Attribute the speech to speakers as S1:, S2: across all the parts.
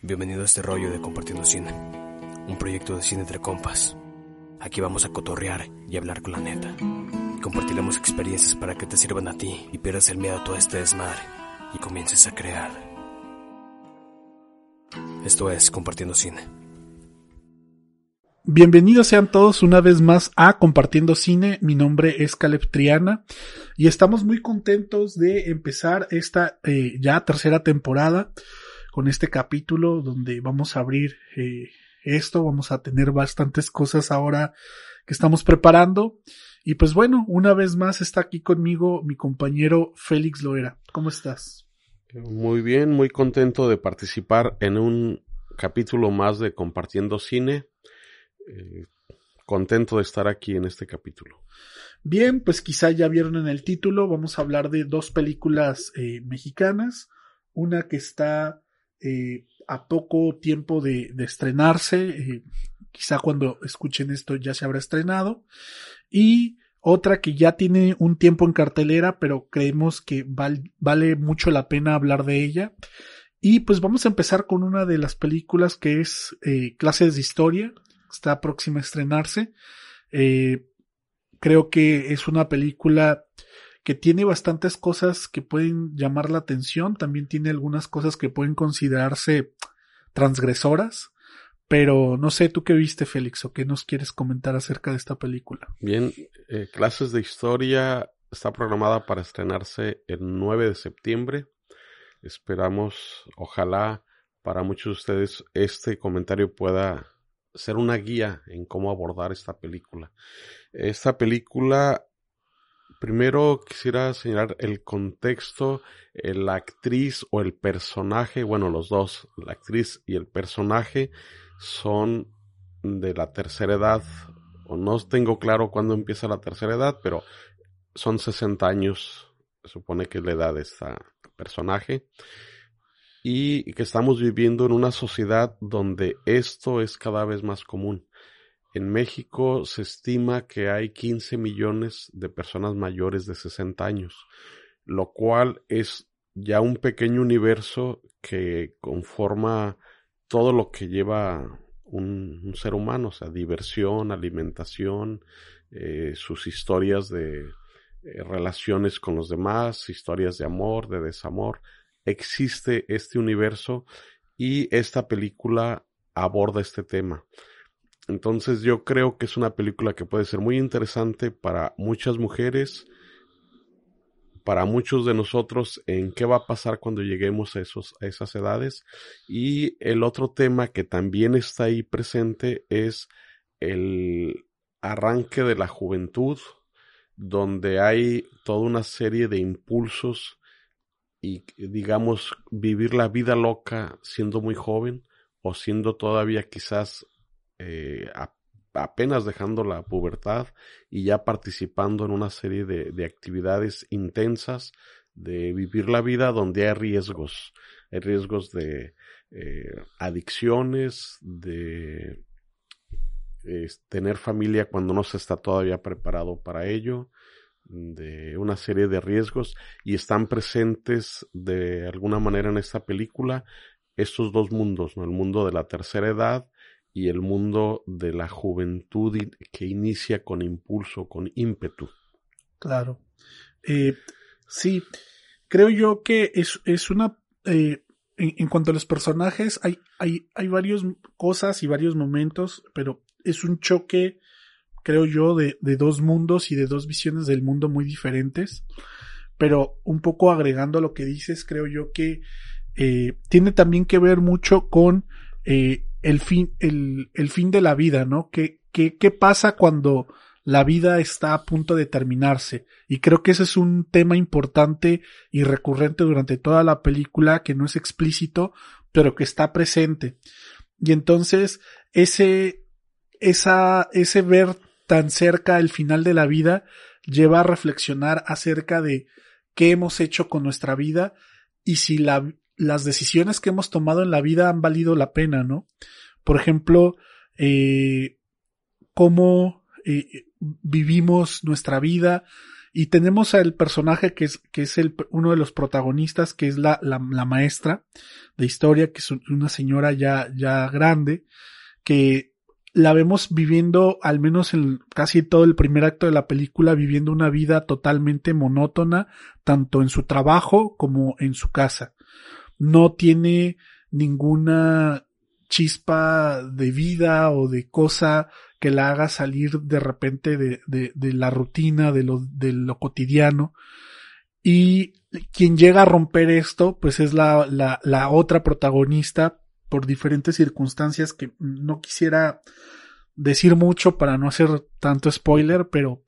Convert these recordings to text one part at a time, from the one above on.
S1: Bienvenido a este rollo de Compartiendo Cine, un proyecto de cine entre compas. Aquí vamos a cotorrear y hablar con la neta. Compartiremos experiencias para que te sirvan a ti y pierdas el miedo a todo este desmadre y comiences a crear. Esto es Compartiendo Cine.
S2: Bienvenidos sean todos una vez más a Compartiendo Cine. Mi nombre es Caleb Triana y estamos muy contentos de empezar esta eh, ya tercera temporada con este capítulo donde vamos a abrir eh, esto, vamos a tener bastantes cosas ahora que estamos preparando. Y pues bueno, una vez más está aquí conmigo mi compañero Félix Loera. ¿Cómo estás?
S3: Muy bien, muy contento de participar en un capítulo más de Compartiendo Cine. Eh, contento de estar aquí en este capítulo.
S2: Bien, pues quizá ya vieron en el título, vamos a hablar de dos películas eh, mexicanas. Una que está eh, a poco tiempo de, estrenarse, eh, quizá cuando escuchen esto ya se habrá estrenado, y otra que ya tiene un tiempo en cartelera, pero creemos que vale mucho la pena hablar de ella. Y pues vamos a empezar con una de las películas que es eh, Clases de Historia, está próxima a estrenarse. creo que es una película que tiene bastantes cosas que pueden llamar la atención, también tiene algunas cosas que pueden considerarse transgresoras, pero no sé, tú qué viste, Félix, o qué nos quieres comentar acerca de esta película.
S3: Bien, eh, Clases de Historia está programada para estrenarse el 9 de septiembre. Esperamos, ojalá para muchos de ustedes este comentario pueda ser una guía en cómo abordar esta película. Esta película primero quisiera señalar el contexto, eh, la actriz o el personaje, bueno, los dos, la actriz y el personaje son de la tercera edad, o no tengo claro cuándo empieza la tercera edad, pero son 60 años, se supone que es la edad de este personaje, y que estamos viviendo en una sociedad donde esto es cada vez más común. En México se estima que hay 15 millones de personas mayores de 60 años, lo cual es ya un pequeño universo que conforma todo lo que lleva un, ser humano, o sea, diversión, alimentación, eh, sus historias de eh, relaciones con los demás, historias de amor, de desamor. Existe este universo y esta película aborda este tema. Entonces yo creo que es una película que puede ser muy interesante para muchas mujeres, para muchos de nosotros en qué va a pasar cuando lleguemos a, esos, a esas edades. Y el otro tema que también está ahí presente es el arranque de la juventud, donde hay toda una serie de impulsos y digamos vivir la vida loca siendo muy joven o siendo todavía quizás eh, apenas dejando la pubertad y ya participando en una serie de, actividades intensas de vivir la vida donde hay riesgos, hay riesgos de eh, adicciones, de tener familia cuando no se está todavía preparado para ello, de una serie de riesgos y están presentes de alguna manera en esta película estos dos mundos, ¿no? el mundo de la tercera edad y el mundo de la juventud que inicia con impulso, con ímpetu.
S2: Claro. Eh, sí, creo yo que es, es una... Eh, en, cuanto a los personajes, hay, hay, hay varias cosas y varios momentos, pero es un choque, creo yo, de, de dos mundos y de dos visiones del mundo muy diferentes. Pero un poco agregando a lo que dices, creo yo que eh, tiene también que ver mucho con el fin, el, el fin de la vida, ¿no? ¿Qué, qué, qué pasa cuando la vida está a punto de terminarse? Y creo que ese es un tema importante y recurrente durante toda la película que no es explícito, pero que está presente. Y entonces, ese, esa, ese ver tan cerca el final de la vida lleva a reflexionar acerca de qué hemos hecho con nuestra vida y si la, las decisiones que hemos tomado en la vida han valido la pena, ¿no? Por ejemplo, eh, cómo eh, vivimos nuestra vida Y tenemos al personaje que es, que es el, uno de los protagonistas, que es la, la, la maestra de historia, que es una señora ya, ya grande, que la vemos viviendo, al menos en casi todo el primer acto de la película, viviendo una vida totalmente monótona, tanto en su trabajo como en su casa. No tiene ninguna chispa de vida o de cosa que la haga salir de repente de, de, la rutina, de lo, de lo cotidiano. Y quien llega a romper esto, pues es la, la, la otra protagonista por diferentes circunstancias que no quisiera decir mucho para no hacer tanto spoiler, pero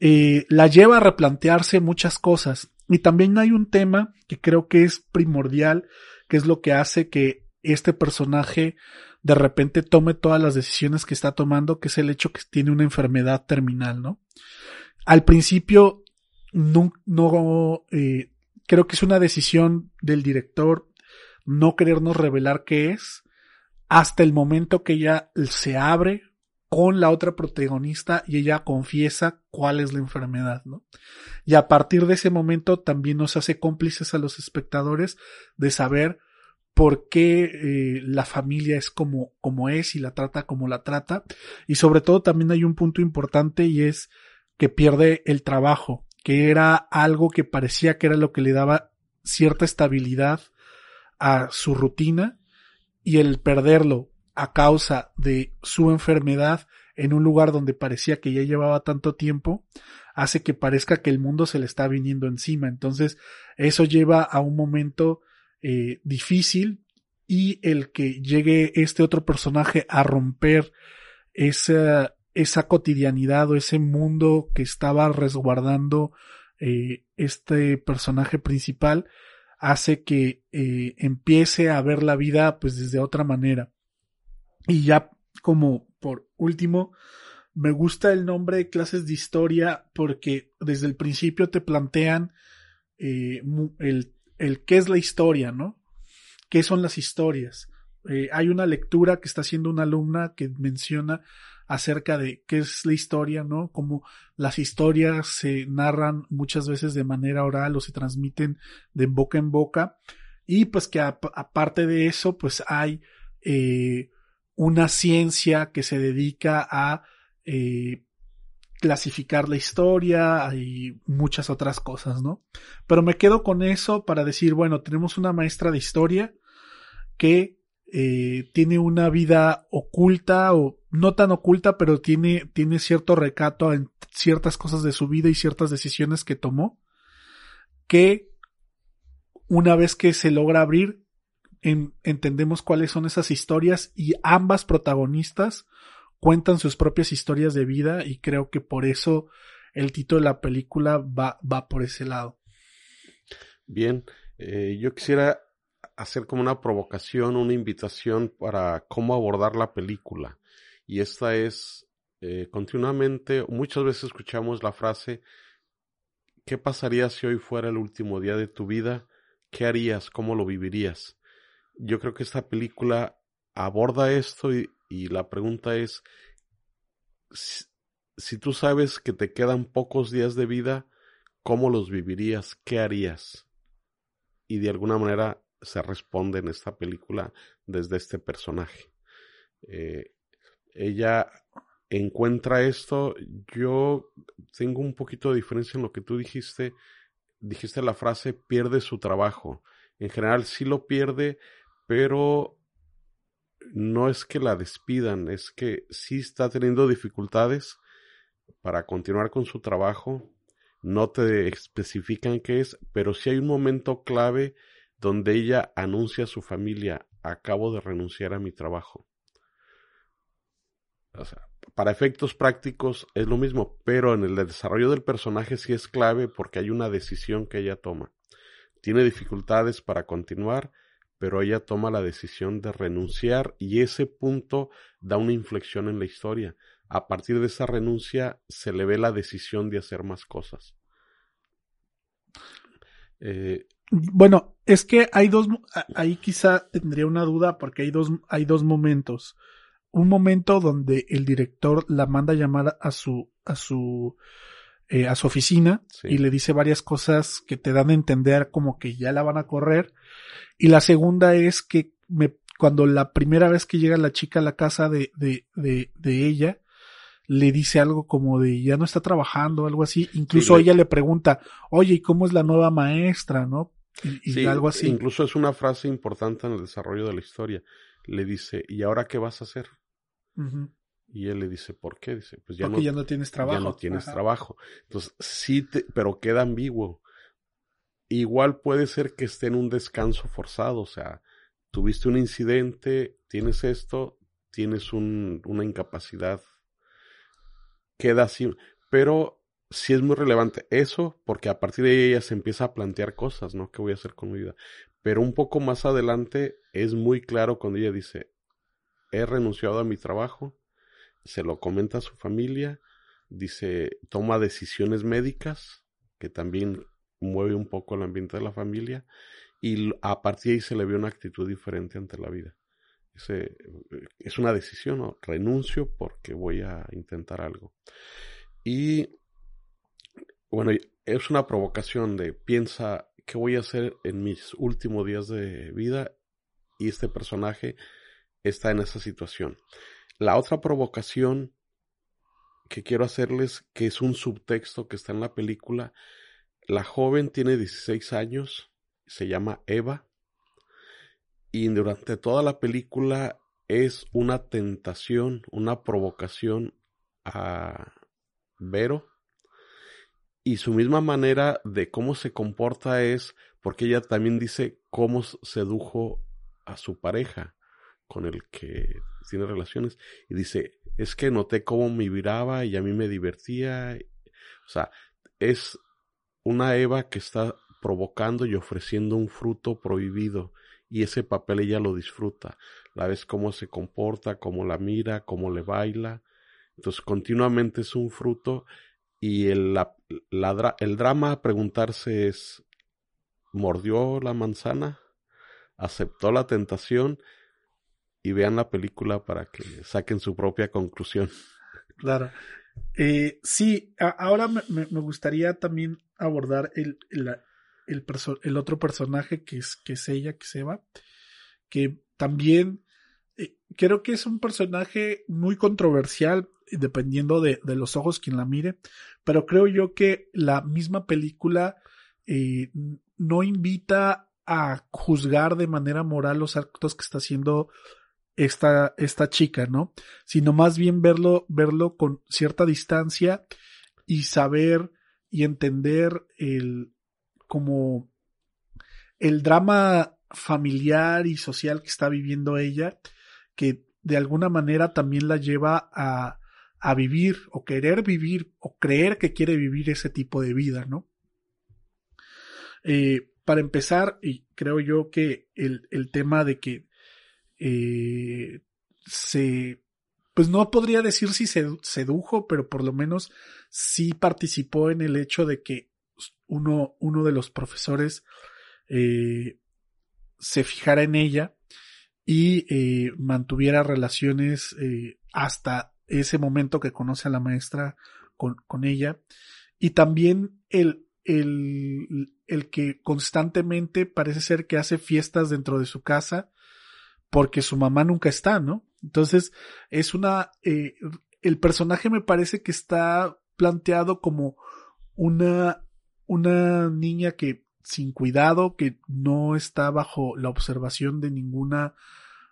S2: eh, la lleva a replantearse muchas cosas. Y también hay un tema que creo que es primordial, que es lo que hace que este personaje de repente tome todas las decisiones que está tomando, que es el hecho que tiene una enfermedad terminal, ¿no? Al principio, no, no eh, creo que es una decisión del director no querernos revelar qué es, hasta el momento que ella se abre con la otra protagonista y ella confiesa cuál es la enfermedad, ¿no? Y a partir de ese momento también nos hace cómplices a los espectadores de saber por qué eh, la familia es como, como es y la trata como la trata. Y sobre todo también hay un punto importante y es que pierde el trabajo, que era algo que parecía que era lo que le daba cierta estabilidad a su rutina y el perderlo a causa de su enfermedad en un lugar donde parecía que ya llevaba tanto tiempo, hace que parezca que el mundo se le está viniendo encima. Entonces, eso lleva a un momento eh, difícil y el que llegue este otro personaje a romper esa, esa cotidianidad o ese mundo que estaba resguardando eh, este personaje principal, hace que eh, empiece a ver la vida pues desde otra manera. Y ya como por último, me gusta el nombre de clases de historia porque desde el principio te plantean eh, el, qué es la historia, ¿no? ¿Qué son las historias? Eh, hay una lectura que está haciendo una alumna que menciona acerca de qué es la historia, ¿no? Como las historias se narran muchas veces de manera oral o se transmiten de boca en boca y pues que aparte de eso pues hay eh, una ciencia que se dedica a eh, clasificar la historia y muchas otras cosas, ¿no? Pero me quedo con eso para decir, bueno, tenemos una maestra de historia que eh, tiene una vida oculta o no tan oculta, pero tiene, tiene cierto recato en ciertas cosas de su vida y ciertas decisiones que tomó, que una vez que se logra abrir, entendemos cuáles son esas historias y ambas protagonistas cuentan sus propias historias de vida y creo que por eso el título de la película va, va por ese lado.
S3: Bien, eh, yo quisiera hacer como una provocación, una invitación para cómo abordar la película. Y esta es, eh, continuamente, muchas veces escuchamos la frase, ¿qué pasaría si hoy fuera el último día de tu vida? ¿Qué harías? ¿Cómo lo vivirías? Yo creo que esta película aborda esto y, y la pregunta es, si, tú sabes que te quedan pocos días de vida, ¿cómo los vivirías? ¿Qué harías? Y de alguna manera se responde en esta película desde este personaje. Eh, ella encuentra esto. Yo tengo un poquito de diferencia en lo que tú dijiste. Dijiste la frase pierde su trabajo. En general sí lo pierde, pero no es que la despidan, es que sí está teniendo dificultades para continuar con su trabajo. No te especifican qué es, pero sí hay un momento clave donde ella anuncia a su familia, acabo de renunciar a mi trabajo. O sea, para efectos prácticos es lo mismo, pero en el desarrollo del personaje sí es clave porque hay una decisión que ella toma. Tiene dificultades para continuar, pero ella toma la decisión de renunciar y ese punto da una inflexión en la historia. A partir de esa renuncia se le ve la decisión de hacer más cosas.
S2: Eh, bueno, es que hay dos, ahí quizá tendría una duda porque hay dos, hay dos momentos. Un momento donde el director la manda a llamar a su, a su eh, a su oficina y le dice varias cosas que te dan a entender como que ya la van a correr. Y la segunda es que me, cuando la primera vez que llega la chica a la casa de, de, de, de ella, le dice algo como de ya no está trabajando, algo así. Incluso ella le pregunta, oye, ¿y cómo es la nueva maestra? ¿No? Y, algo así.
S3: Incluso es una frase importante en el desarrollo de la historia. Le dice, ¿y ahora qué vas a hacer? Y él le dice, ¿por qué? Dice, pues ya
S2: Porque no, ya no tienes trabajo.
S3: Ya no tienes trabajo. Entonces, sí, te, pero queda ambiguo. Igual puede ser que esté en un descanso forzado, o sea, tuviste un incidente, tienes esto, tienes un, una incapacidad, queda así, pero sí es muy relevante eso, porque a partir de ahí ella se empieza a plantear cosas, ¿no? ¿Qué voy a hacer con mi vida? Pero un poco más adelante es muy claro cuando ella dice, he renunciado a mi trabajo, se lo comenta a su familia, dice, toma decisiones médicas, que también mueve un poco el ambiente de la familia, y a partir de ahí se le ve una actitud diferente ante la vida. es una decisión, renuncio porque voy a intentar algo. Y bueno, es una provocación de piensa qué voy a hacer en mis últimos días de vida y este personaje está en esa situación. La otra provocación que quiero hacerles, que es un subtexto que está en la película, la joven tiene 16 años, se llama Eva, y durante toda la película es una tentación, una provocación a Vero, y su misma manera de cómo se comporta es porque ella también dice cómo sedujo a su pareja con el que tiene relaciones y dice, es que noté cómo me viraba y a mí me divertía. O sea, es una Eva que está provocando y ofreciendo un fruto prohibido y ese papel ella lo disfruta. La ves cómo se comporta, cómo la mira, cómo le baila. Entonces continuamente es un fruto y el, la, el drama a preguntarse es, ¿mordió la manzana? ¿Aceptó la tentación? Y vean la película para que saquen su propia conclusión.
S2: Claro. Eh, sí, ahora me, gustaría también abordar el, el, el, otro personaje que es, que ella, que se va, que también eh, creo que es un personaje muy controversial, dependiendo de, de, los ojos quien la mire, pero creo yo que la misma película eh, no invita a juzgar de manera moral los actos que está haciendo esta, esta chica, ¿no? Sino más bien verlo, verlo con cierta distancia y saber y entender el, como el drama familiar y social que está viviendo ella, que de alguna manera también la lleva a, a vivir o querer vivir o creer que quiere vivir ese tipo de vida, ¿no? Eh, para empezar, y creo yo que el, el tema de que eh, se, pues no podría decir si se sedujo, pero por lo menos sí participó en el hecho de que uno, uno de los profesores eh, se fijara en ella y eh, mantuviera relaciones eh, hasta ese momento que conoce a la maestra con, con ella. Y también el, el, el que constantemente parece ser que hace fiestas dentro de su casa porque su mamá nunca está, ¿no? Entonces, es una, eh, el personaje me parece que está planteado como una, una niña que sin cuidado, que no está bajo la observación de ninguna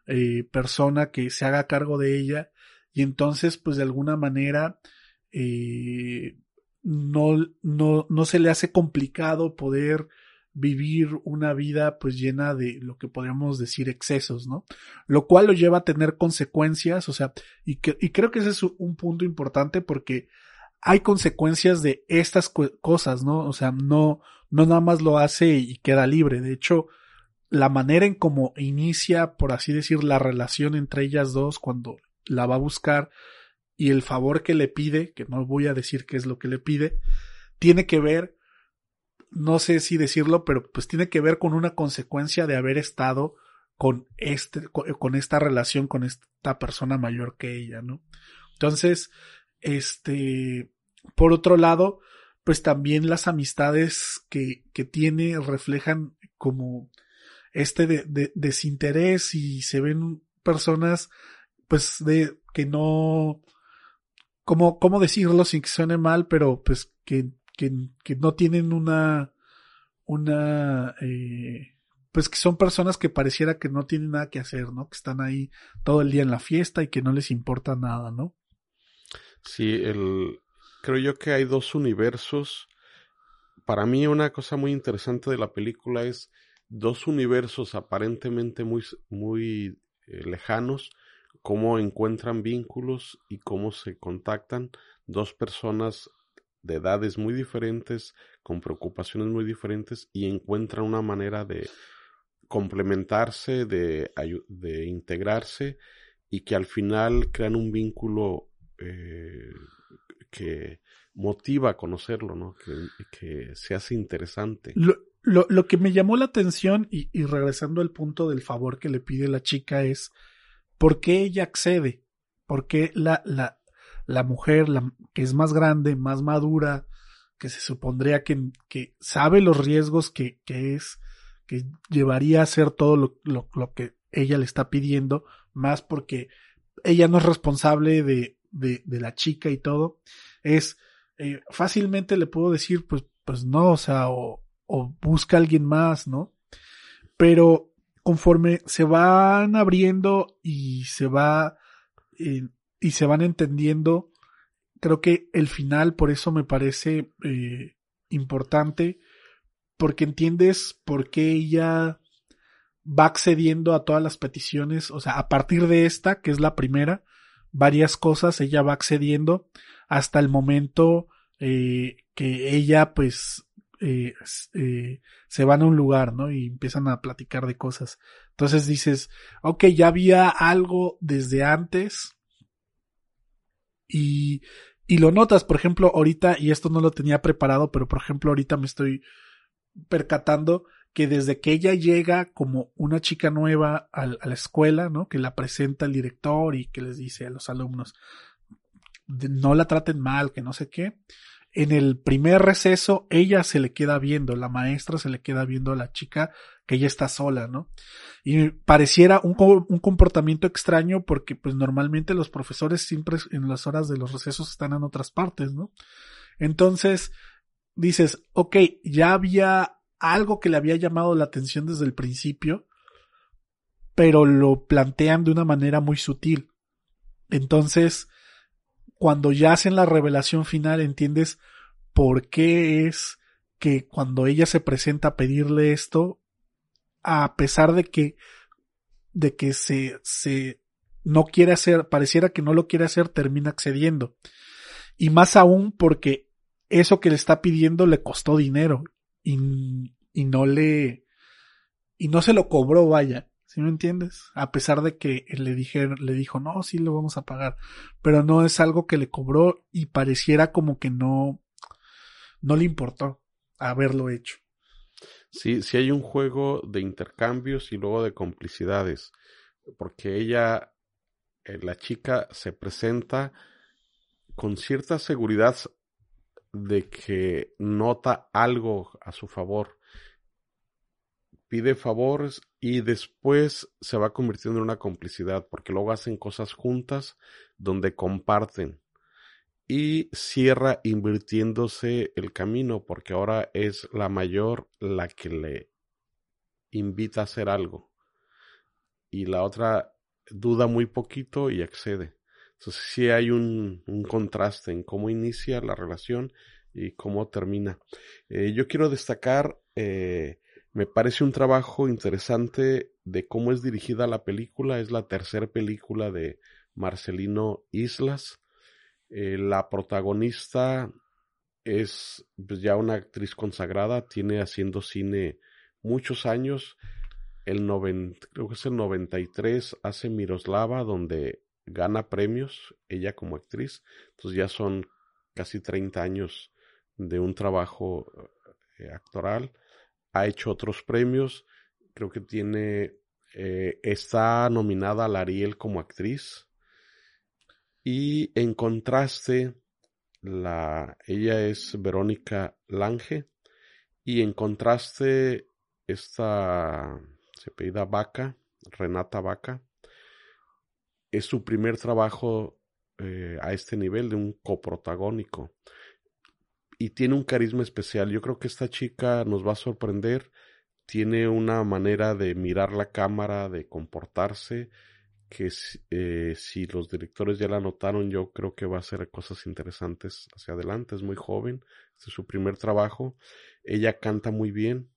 S2: eh, persona que se haga cargo de ella y entonces pues de alguna manera eh, no, no, no se le hace complicado poder vivir una vida pues llena de lo que podríamos decir excesos, ¿no? Lo cual lo lleva a tener consecuencias, o sea, y, que, y creo que ese es un punto importante porque hay consecuencias de estas cosas, ¿no? O sea, no, no nada más lo hace y queda libre. De hecho, la manera en cómo inicia, por así decir, la relación entre ellas dos cuando la va a buscar y el favor que le pide, que no voy a decir qué es lo que le pide, tiene que ver no sé si decirlo, pero pues tiene que ver con una consecuencia de haber estado con este, con, esta relación con esta persona mayor que ella, ¿no? Entonces, este, por otro lado, pues también las amistades que, que tiene reflejan como este de, desinterés y se ven personas pues de que no como cómo decirlo sin que suene mal pero pues que, que, que no tienen una una eh, pues que son personas que pareciera que no tienen nada que hacer no que están ahí todo el día en la fiesta y que no les importa nada no
S3: sí el creo yo que hay dos universos. Para mí una cosa muy interesante de la película es dos universos aparentemente muy, muy eh, lejanos, cómo encuentran vínculos y cómo se contactan dos personas de edades muy diferentes, con preocupaciones muy diferentes y encuentran una manera de complementarse, de, de integrarse y que al final crean un vínculo eh, que motiva a conocerlo, ¿no? Que, se hace interesante.
S2: Lo, lo que me llamó la atención, y, y, regresando al punto del favor que le pide la chica, es por qué ella accede, por qué la, la, la mujer, la, que es más grande, más madura, que se supondría que, que sabe los riesgos que, que es, que llevaría a hacer todo lo, lo, lo, que ella le está pidiendo, más porque ella no es responsable de, de, de la chica y todo, es eh, fácilmente le puedo decir, pues, pues no, o sea, o, o busca a alguien más, ¿no? Pero conforme se van abriendo y se va eh, y se van entendiendo, creo que el final por eso me parece eh, importante porque entiendes por qué ella va accediendo a todas las peticiones, o sea, a partir de esta, que es la primera, varias cosas ella va accediendo hasta el momento eh, que ella pues eh, eh, se van a un lugar, ¿no? Y empiezan a platicar de cosas. Entonces dices, ok, ya había algo desde antes y, y lo notas, por ejemplo, ahorita, y esto no lo tenía preparado, pero por ejemplo, ahorita me estoy percatando que desde que ella llega como una chica nueva a, a la escuela, ¿no? Que la presenta el director y que les dice a los alumnos, no la traten mal, que no sé qué en el primer receso ella se le queda viendo, la maestra se le queda viendo a la chica que ella está sola, ¿no? Y pareciera un, un, comportamiento extraño porque pues normalmente los profesores siempre en las horas de los recesos están en otras partes, ¿no? Entonces dices, ok, ya había algo que le había llamado la atención desde el principio, pero lo plantean de una manera muy sutil. Entonces, cuando ya hacen la revelación final entiendes por qué es que cuando ella se presenta a pedirle esto, a pesar de que, de que se, se no quiere hacer, pareciera que no lo quiere hacer, termina accediendo. Y más aún porque eso que le está pidiendo le costó dinero y, y no le, y no se lo cobró, vaya. ¿Sí me entiendes? A pesar de que le dije, le dijo, no, sí lo vamos a pagar. Pero no es algo que le cobró y pareciera como que no, no le importó haberlo hecho.
S3: Sí, sí hay un juego de intercambios y luego de complicidades. Porque ella, eh, la chica, se presenta con cierta seguridad de que nota algo a su favor pide favores y después se va convirtiendo en una complicidad porque luego hacen cosas juntas donde comparten y cierra invirtiéndose el camino porque ahora es la mayor la que le invita a hacer algo y la otra duda muy poquito y accede. Entonces sí hay un, un contraste en cómo inicia la relación y cómo termina. Eh, yo quiero destacar eh, me parece un trabajo interesante de cómo es dirigida la película. Es la tercera película de Marcelino Islas. Eh, la protagonista es pues, ya una actriz consagrada, tiene haciendo cine muchos años. El creo que es el 93 hace Miroslava, donde gana premios ella como actriz. Entonces ya son casi 30 años de un trabajo eh, actoral ha hecho otros premios, creo que tiene, eh, está nominada a la Ariel como actriz. Y en contraste, la, ella es Verónica Lange y en contraste esta se apellida Vaca, Renata Vaca, es su primer trabajo eh, a este nivel de un coprotagónico y tiene un carisma especial. Yo creo que esta chica nos va a sorprender. Tiene una manera de mirar la cámara, de comportarse, que eh, si los directores ya la notaron, yo creo que va a hacer cosas interesantes hacia adelante. Es muy joven, este es su primer trabajo. Ella canta muy bien,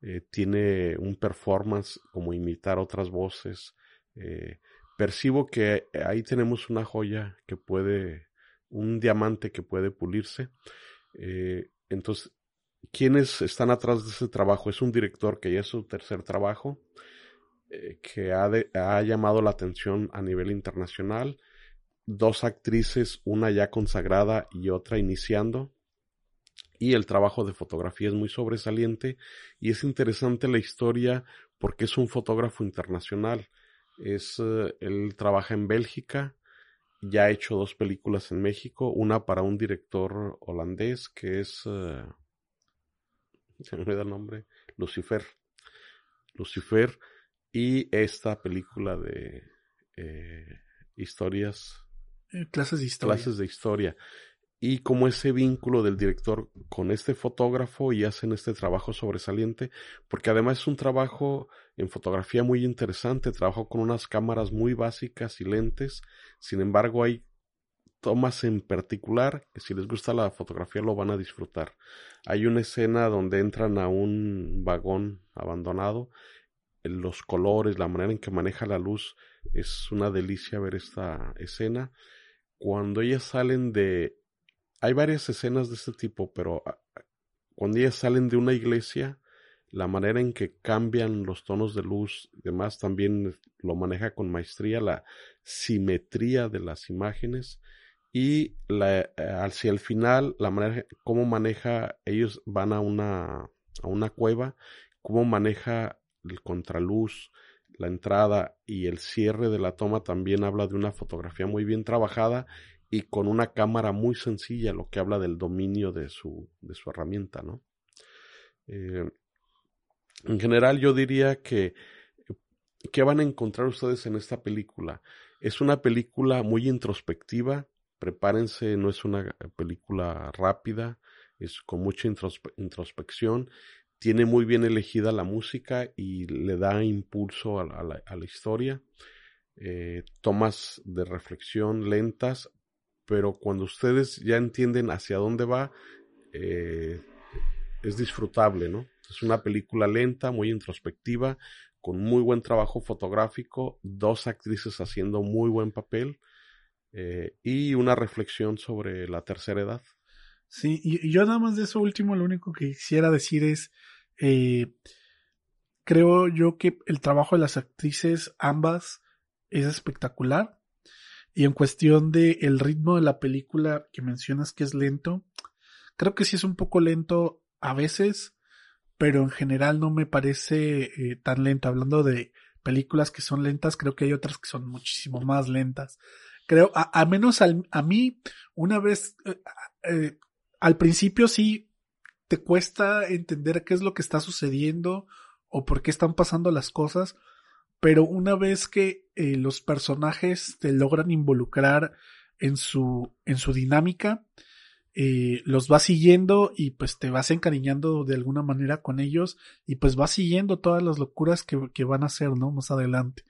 S3: eh, tiene un performance como imitar otras voces. Eh, percibo que ahí tenemos una joya que puede, un diamante que puede pulirse. Eh, entonces, ¿quiénes están atrás de ese trabajo? Es un director que ya es su tercer trabajo, eh, que ha, llamado la atención a nivel internacional. Dos actrices, una ya consagrada y otra iniciando. Y el trabajo de fotografía es muy sobresaliente y es interesante la historia porque es un fotógrafo internacional. Es, eh, él trabaja en Bélgica, ya ha hecho dos películas en México, una para un director holandés que es, uh, se me olvida el nombre, Lucifer. Lucifer y esta película de eh, historias.
S2: Eh, clases de historia.
S3: Clases de historia y como ese vínculo del director con este fotógrafo y hacen este trabajo sobresaliente, porque además es un trabajo en fotografía muy interesante, trabajo con unas cámaras muy básicas y lentes, sin embargo hay tomas en particular que si les gusta la fotografía lo van a disfrutar. Hay una escena donde entran a un vagón abandonado, los colores, la manera en que maneja la luz, es una delicia ver esta escena. Cuando ellas salen de hay varias escenas de este tipo, pero ah, ah, cuando ellas salen de una iglesia, la manera en que cambian los tonos de luz demás también lo maneja con maestría, la simetría de las imágenes y la, eh, hacia el final, la manera, cómo maneja, ellos van a una, a una cueva, cómo maneja el contraluz, la entrada y el cierre de la toma también habla de una fotografía muy bien trabajada y con una cámara muy sencilla, lo que habla del dominio de su, de su herramienta, ¿no? Eh, en general yo diría que ¿qué van a encontrar ustedes en esta película? Es una película muy introspectiva, prepárense, no es una película rápida, es con mucha introspección, tiene muy bien elegida la música y le da impulso a, la, a la, historia. Eh, tomas de reflexión lentas, pero cuando ustedes ya entienden hacia dónde va, eh, es disfrutable, ¿no? Es una película lenta, muy introspectiva, con muy buen trabajo fotográfico, dos actrices haciendo muy buen papel eh, y una reflexión sobre la tercera edad.
S2: Sí, y, yo nada más de eso último, lo único que quisiera decir es, eh, creo yo que el trabajo de las actrices, ambas, es espectacular. Y en cuestión de el ritmo de la película que mencionas que es lento, creo que sí es un poco lento a veces, pero en general no me parece eh, tan lento. Hablando de películas que son lentas, creo que hay otras que son muchísimo más lentas. Creo, a, menos a mí, una vez, eh, eh, al principio sí te cuesta entender qué es lo que está sucediendo o por qué están pasando las cosas, pero una vez que eh, los personajes te logran involucrar en su, en su dinámica, eh, los vas siguiendo y pues te vas encariñando de alguna manera con ellos y pues vas siguiendo todas las locuras que, que van a hacer, ¿no? Más adelante.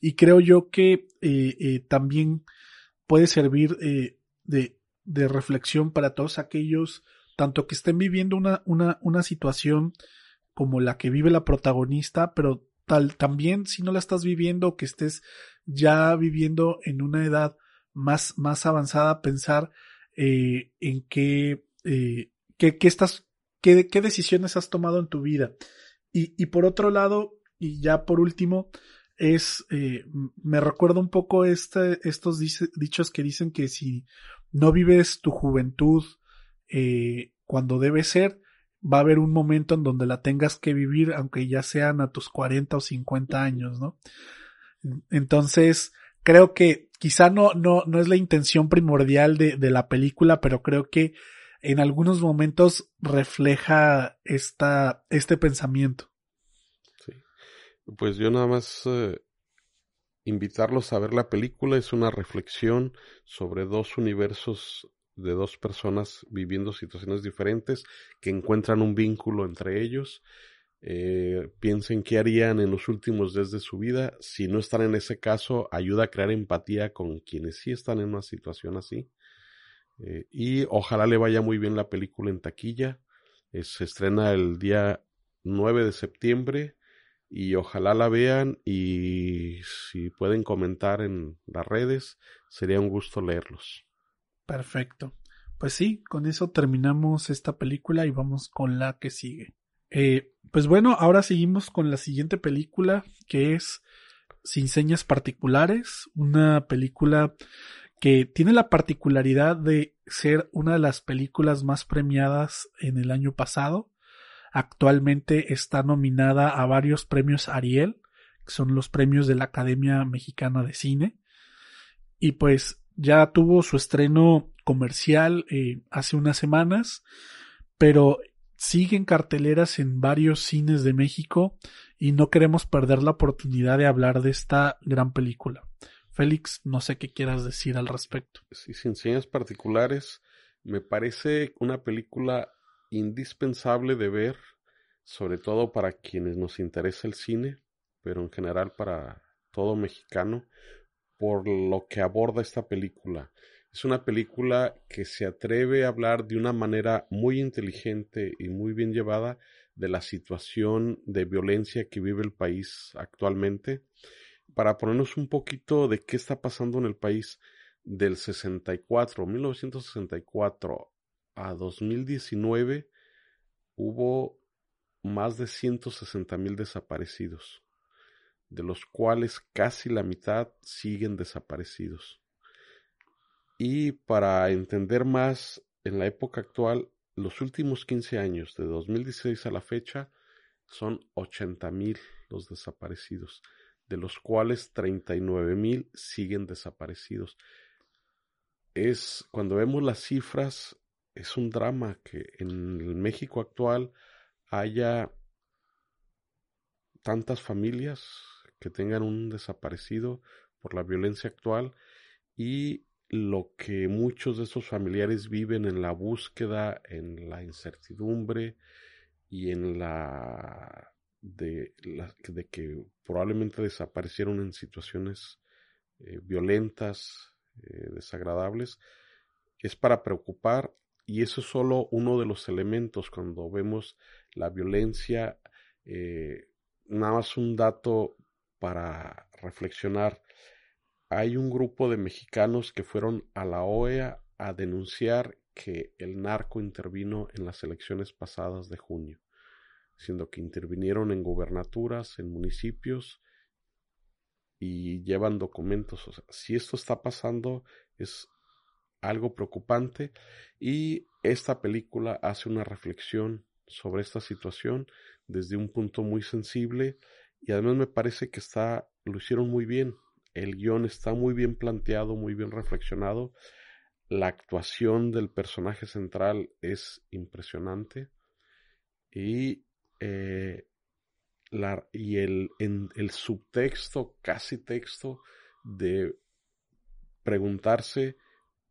S2: Y creo yo que eh, también puede servir de, de reflexión para todos aquellos, tanto que estén viviendo una, una, una situación como la que vive la protagonista, pero también si no la estás viviendo, que estés ya viviendo en una edad más, más avanzada, pensar eh, en qué, eh, qué, estás, qué, qué decisiones has tomado en tu vida. Y, y por otro lado, y ya por último, es, eh, me recuerda un poco este, estos dichos que dicen que si no vives tu juventud eh, cuando debe ser, va a haber un momento en donde la tengas que vivir, aunque ya sean a tus 40 o 50 años, ¿no? Entonces, creo que quizá no, no, no es la intención primordial de, de la película, pero creo que en algunos momentos refleja esta, este pensamiento.
S3: Sí. Pues yo nada más eh, invitarlos a ver la película. Es una reflexión sobre dos universos de dos personas viviendo situaciones diferentes que encuentran un vínculo entre ellos. Eh, piensen qué harían en los últimos días de su vida. Si no están en ese caso, ayuda a crear empatía con quienes sí están en una situación así. Eh, y ojalá le vaya muy bien la película en taquilla. Eh, se estrena el día 9 de septiembre y ojalá la vean y si pueden comentar en las redes, sería un gusto leerlos.
S2: Perfecto. Pues sí, con eso terminamos esta película y vamos con la que sigue. Eh, pues bueno, ahora seguimos con la siguiente película que es Sin señas particulares, una película que tiene la particularidad de ser una de las películas más premiadas en el año pasado. Actualmente está nominada a varios premios Ariel, que son los premios de la Academia Mexicana de Cine. Y pues ya tuvo su estreno comercial eh, hace unas semanas, pero sigue en carteleras en varios cines de México y no queremos perder la oportunidad de hablar de esta gran película. Félix, no sé qué quieras decir al respecto.
S3: Sí, sin señas particulares, me parece una película indispensable de ver, sobre todo para quienes nos interesa el cine, pero en general para todo mexicano, por lo que aborda esta película. Es una película que se atreve a hablar de una manera muy inteligente y muy bien llevada de la situación de violencia que vive el país actualmente. Para ponernos un poquito de qué está pasando en el país del 64, 1964 a 2019, hubo más de 160 mil desaparecidos, de los cuales casi la mitad siguen desaparecidos. Y para entender más en la época actual, los últimos 15 años, de 2016 a la fecha, son 80 mil los desaparecidos, de los cuales 39 mil siguen desaparecidos. Es, cuando vemos las cifras, es un drama que en México actual haya tantas familias que tengan un desaparecido por la violencia actual y lo que muchos de estos familiares viven en la búsqueda, en la incertidumbre y en la de, de que probablemente desaparecieron en situaciones eh, violentas, eh, desagradables, es para preocupar y eso es solo uno de los elementos cuando vemos la violencia. Eh, nada más un dato para reflexionar hay un grupo de mexicanos que fueron a la OEA a denunciar que el narco intervino en las elecciones pasadas de junio, siendo que intervinieron en gubernaturas, en municipios y llevan documentos. Si esto está pasando es algo preocupante y esta película hace una reflexión sobre esta situación desde un punto muy sensible y además me parece que está lo hicieron muy bien el guion está muy bien planteado, muy bien reflexionado. La actuación del personaje central es impresionante. Y, eh, la, y el, el subtexto, casi texto, de preguntarse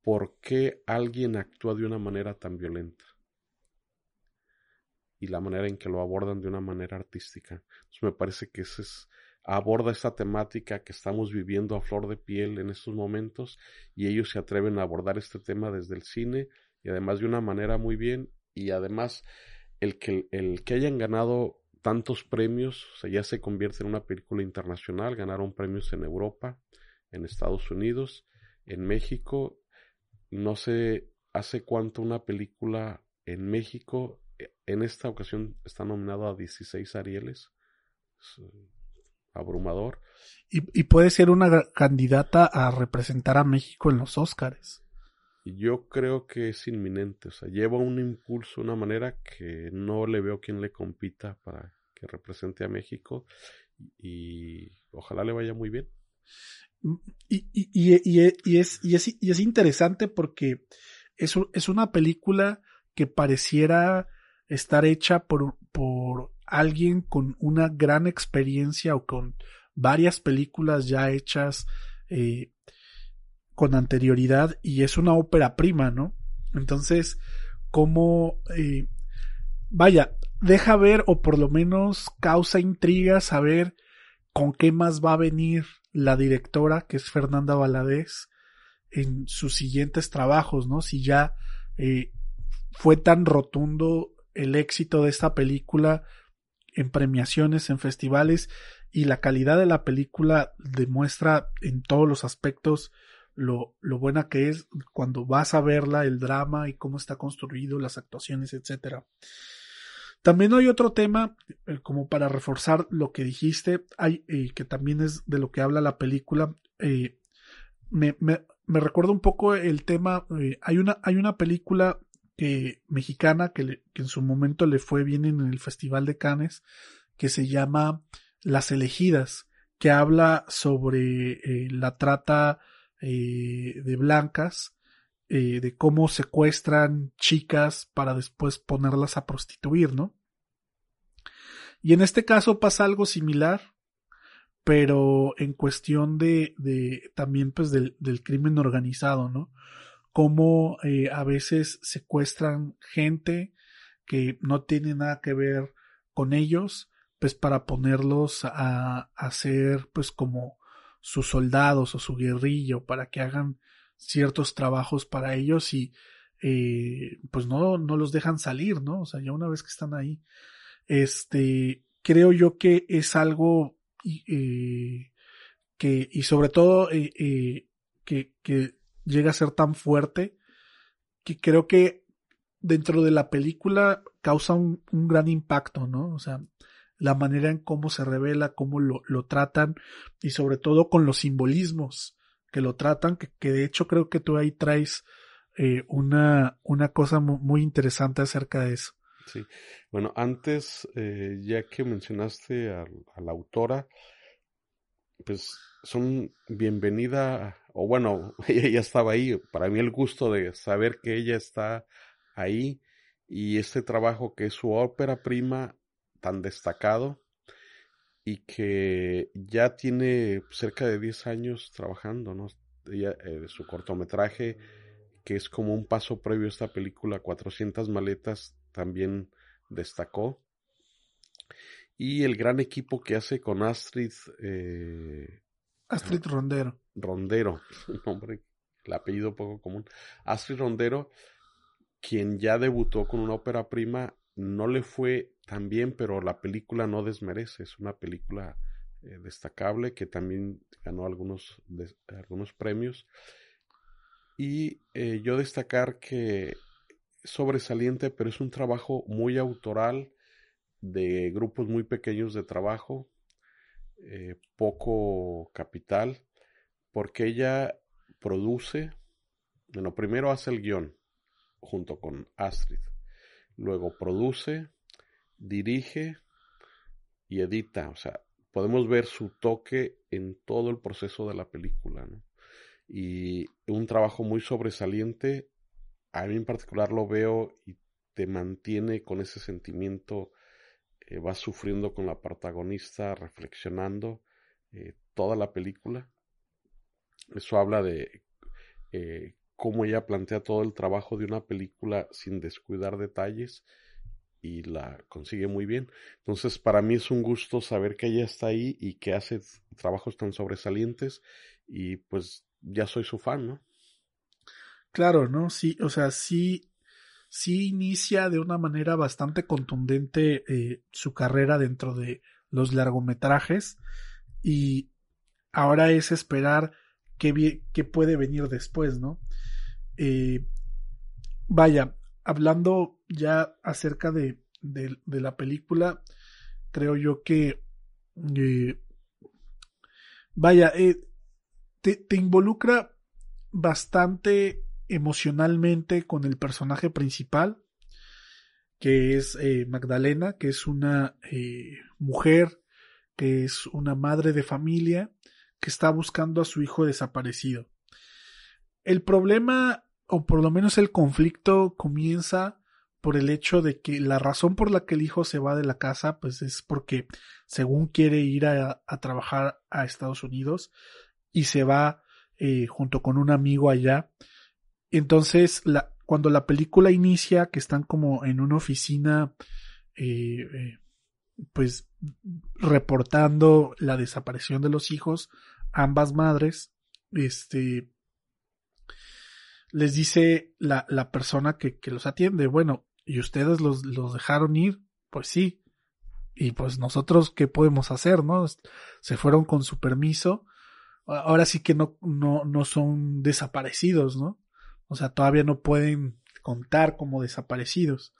S3: por qué alguien actúa de una manera tan violenta y la manera en que lo abordan de una manera artística. Entonces me parece que ese es aborda esta temática que estamos viviendo a flor de piel en estos momentos y ellos se atreven a abordar este tema desde el cine y además de una manera muy bien y además el que, el que hayan ganado tantos premios, o sea, ya se convierte en una película internacional, ganaron premios en Europa, en Estados Unidos, en México, no sé hace cuánto una película en México, en esta ocasión está nominada a 16 Arieles, abrumador.
S2: Y, puede ser una candidata a representar a México en los Óscares.
S3: Yo creo que es inminente, o sea, lleva un impulso, una manera que no le veo quien le compita para que represente a México y ojalá le vaya muy bien.
S2: y, y, y, y, es, interesante porque es, es una película que pareciera estar hecha por, por alguien con una gran experiencia o con varias películas ya hechas eh, con anterioridad y es una ópera prima, ¿no? Entonces, como, eh, vaya, deja ver o por lo menos causa intriga saber con qué más va a venir la directora, que es Fernanda Valadez, en sus siguientes trabajos, ¿no? Si ya eh, fue tan rotundo el éxito de esta película en premiaciones, en festivales, y la calidad de la película demuestra en todos los aspectos lo, lo buena que es cuando vas a verla, el drama y cómo está construido, las actuaciones, etcétera. También hay otro tema, eh, como para reforzar lo que dijiste, hay, eh, que también es de lo que habla la película. Eh, me, me, me, recuerda un poco el tema, hay, una, hay una película que, mexicana que, en su momento le fue bien en el Festival de Cannes, que se llama Las elegidas, que habla sobre la trata de blancas eh, de cómo secuestran chicas para después ponerlas a prostituir, ¿no? Y en este caso pasa algo similar, pero en cuestión de, también pues del, crimen organizado, ¿no? Cómo eh, a veces secuestran gente que no tiene nada que ver con ellos, pues para ponerlos a, a ser pues como sus soldados o su guerrillo para que hagan ciertos trabajos para ellos y eh, pues no, no los dejan salir, ¿no? O sea, ya una vez que están ahí, este, creo yo que es algo eh, que, y sobre todo, que, que llega a ser tan fuerte que creo que dentro de la película causa un, gran impacto, ¿no? O sea, la manera en cómo se revela, cómo lo, lo tratan y sobre todo con los simbolismos que lo tratan, que, que de hecho creo que tú ahí traes eh, una, una cosa muy, interesante acerca de eso.
S3: Sí, bueno, antes, eh, ya que mencionaste a, la autora, pues son bienvenida, o bueno, ella ya estaba ahí, para mí el gusto de saber que ella está ahí y este trabajo que es su ópera prima tan destacado, y que ya tiene cerca de 10 años trabajando, ¿no? Ella, eh, su cortometraje, que es como un paso previo a esta película, 400 maletas, también destacó. Y el gran equipo que hace con Astrid. Eh,
S2: Astrid Rondero.
S3: Rondero, nombre, el apellido poco común. Astrid Rondero, quien ya debutó con una ópera prima, no le fue también, pero la película no desmerece, es una película eh, destacable que también ganó algunos, de, algunos premios. Y eh, yo destacar que sobresaliente, pero es un trabajo muy autoral de grupos muy pequeños de trabajo, eh, poco capital, porque ella produce, bueno, primero hace el guion junto con Astrid, luego produce, dirige y edita. O sea, podemos ver su toque en todo el proceso de la película. Y un trabajo muy sobresaliente. A mí en particular lo veo y te mantiene con ese sentimiento. Eh, vas sufriendo con la protagonista, reflexionando eh, toda la película. Eso habla de eh, cómo ella plantea todo el trabajo de una película sin descuidar detalles y la consigue muy bien. Entonces, para mí es un gusto saber que ella está ahí y que hace trabajos tan sobresalientes y pues ya soy su fan, ¿no?
S2: Claro, ¿no? Sí, o sea, sí, sí inicia de una manera bastante contundente eh, su carrera dentro de los largometrajes y ahora es esperar qué, qué puede venir después, ¿no? Eh, vaya, hablando ya acerca de, de, la película, creo yo que, eh, vaya, te, te, involucra bastante emocionalmente con el personaje principal, que es eh, Magdalena, que es una eh, mujer, que es una madre de familia, que está buscando a su hijo desaparecido. El problema, o por lo menos el conflicto, comienza por el hecho de que la razón por la que el hijo se va de la casa, pues es porque según quiere ir a, trabajar a Estados Unidos y se va eh, junto con un amigo allá. Entonces, la, cuando la película inicia, que están como en una oficina, eh, eh, pues reportando la desaparición de los hijos, ambas madres, este, les dice la, la persona que, que, los atiende, bueno, ¿y ustedes los, los dejaron ir? Pues sí. Y pues nosotros, ¿qué podemos hacer, no? Se fueron con su permiso. Ahora sí que no, no, no son desaparecidos, ¿no? O sea, todavía no pueden contar como desaparecidos.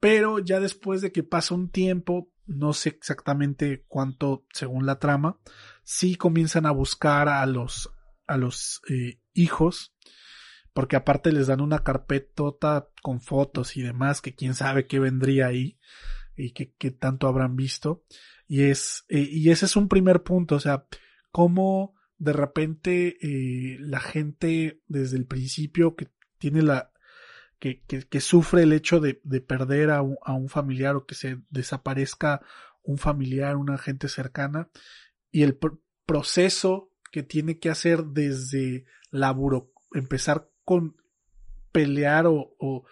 S2: Pero ya después de que pasa un tiempo, no sé exactamente cuánto según la trama, sí comienzan a buscar a los, a los eh, hijos, porque aparte les dan una carpetota con fotos y demás, que quién sabe qué vendría ahí y qué, tanto habrán visto. Y es, eh, y ese es un primer punto, o sea, cómo de repente eh, la gente desde el principio que tiene la, que, que, sufre el hecho de, de perder a un, a un, familiar o que se desaparezca un familiar, una gente cercana, y el proceso que tiene que hacer desde la empezar con pelear o, o,